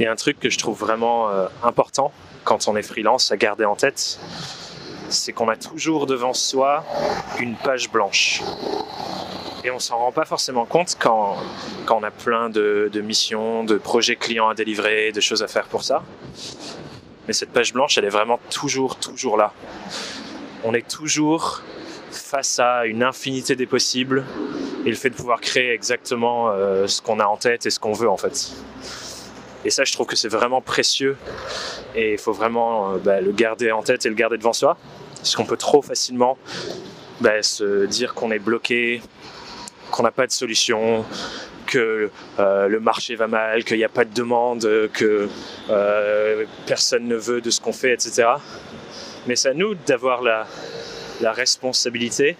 A un truc que je trouve vraiment euh, important quand on est freelance à garder en tête, c'est qu'on a toujours devant soi une page blanche. Et on s'en rend pas forcément compte quand, quand on a plein de, de missions, de projets clients à délivrer, de choses à faire pour ça. Mais cette page blanche, elle est vraiment toujours, toujours là. On est toujours face à une infinité des possibles et le fait de pouvoir créer exactement euh, ce qu'on a en tête et ce qu'on veut en fait. Et ça, je trouve que c'est vraiment précieux et il faut vraiment euh, bah, le garder en tête et le garder devant soi. Parce qu'on peut trop facilement bah, se dire qu'on est bloqué, qu'on n'a pas de solution, que euh, le marché va mal, qu'il n'y a pas de demande, que euh, personne ne veut de ce qu'on fait, etc. Mais c'est à nous d'avoir la, la responsabilité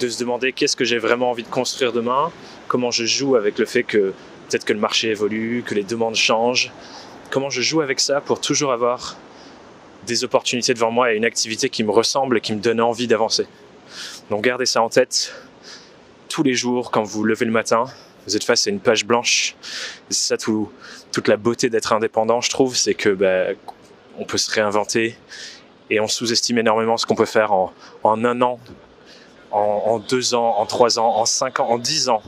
de se demander qu'est-ce que j'ai vraiment envie de construire demain, comment je joue avec le fait que peut-être que le marché évolue, que les demandes changent, comment je joue avec ça pour toujours avoir des opportunités devant moi et une activité qui me ressemble et qui me donne envie d'avancer? Donc gardez ça en tête tous les jours quand vous levez le matin. Vous êtes face à une page blanche. C'est ça tout, toute la beauté d'être indépendant, je trouve, c'est que bah, on peut se réinventer et on sous-estime énormément ce qu'on peut faire en, un an, en, deux ans, en trois ans, en cinq ans, en dix ans.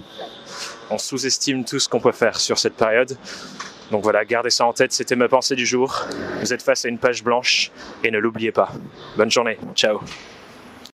On sous-estime tout ce qu'on peut faire sur cette période. Donc voilà, gardez ça en tête, c'était ma pensée du jour. Vous êtes face à une page blanche et ne l'oubliez pas. Bonne journée, ciao